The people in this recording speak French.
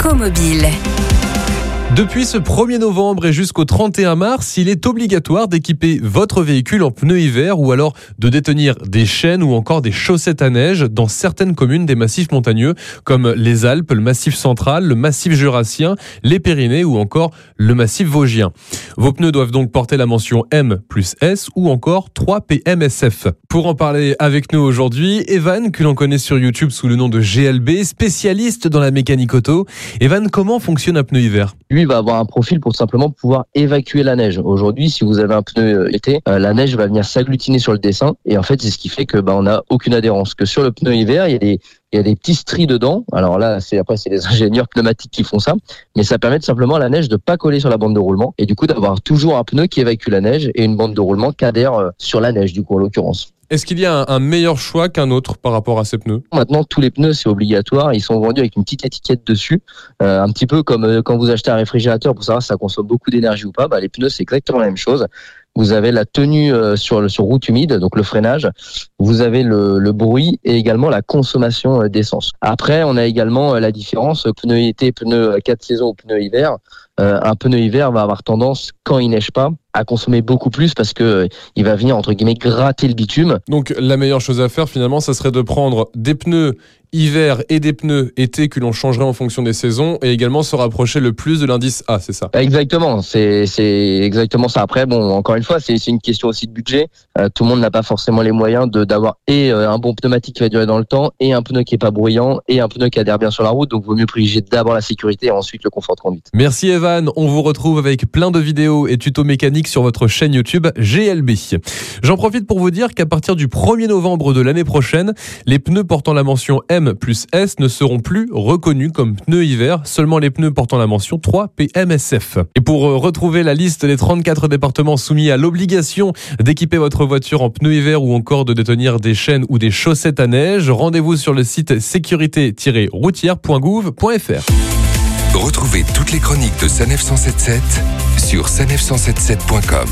Écomobile. Depuis ce 1er novembre et jusqu'au 31 mars, il est obligatoire d'équiper votre véhicule en pneus hiver ou alors de détenir des chaînes ou encore des chaussettes à neige dans certaines communes des massifs montagneux comme les Alpes, le massif central, le massif jurassien, les Pyrénées ou encore le massif vosgien. Vos pneus doivent donc porter la mention M plus S ou encore 3 PMSF. Pour en parler avec nous aujourd'hui, Evan, que l'on connaît sur YouTube sous le nom de GLB, spécialiste dans la mécanique auto. Evan, comment fonctionne un pneu hiver? Va avoir un profil pour simplement pouvoir évacuer la neige. Aujourd'hui, si vous avez un pneu euh, été, euh, la neige va venir s'agglutiner sur le dessin et en fait, c'est ce qui fait que bah, on n'a aucune adhérence. Que sur le pneu hiver, il y a des il y a des petits stries dedans. Alors là, c'est après c'est les ingénieurs pneumatiques qui font ça, mais ça permet simplement à la neige de pas coller sur la bande de roulement et du coup d'avoir toujours un pneu qui évacue la neige et une bande de roulement qui adhère euh, sur la neige du coup en l'occurrence. Est-ce qu'il y a un, meilleur choix qu'un autre par rapport à ces pneus? Maintenant, tous les pneus, c'est obligatoire. Ils sont vendus avec une petite étiquette dessus. Euh, un petit peu comme euh, quand vous achetez un réfrigérateur pour savoir si ça consomme beaucoup d'énergie ou pas. Bah, les pneus, c'est exactement la même chose. Vous avez la tenue euh, sur, sur route humide, donc le freinage. Vous avez le, le bruit et également la consommation d'essence. Après, on a également la différence pneu été, pneu 4 saisons ou pneu hiver. un pneu hiver va avoir tendance, quand il neige pas, à consommer beaucoup plus parce que euh, il va venir entre guillemets gratter le bitume. Donc la meilleure chose à faire finalement, ça serait de prendre des pneus hiver et des pneus été que l'on changerait en fonction des saisons et également se rapprocher le plus de l'indice A, c'est ça? Exactement, c'est exactement ça. Après, bon, encore une fois, c'est une question aussi de budget. Euh, tout le monde n'a pas forcément les moyens d'avoir et euh, un bon pneumatique qui va durer dans le temps et un pneu qui est pas bruyant et un pneu qui adhère bien sur la route. Donc, vaut mieux privilégier d'abord la sécurité et ensuite le confort de conduite. Merci Evan. On vous retrouve avec plein de vidéos et tutos mécaniques sur votre chaîne YouTube GLB. J'en profite pour vous dire qu'à partir du 1er novembre de l'année prochaine, les pneus portant la mention M plus S ne seront plus reconnus comme pneus hiver, seulement les pneus portant la mention 3 PMSF. Et pour euh, retrouver la liste des 34 départements soumis à l'obligation d'équiper votre voiture en pneus hiver ou encore de détenir des chaînes ou des chaussettes à neige, rendez-vous sur le site sécurité-routière.gouv.fr. Retrouvez toutes les chroniques de Sanef 177 sur sanef177.com.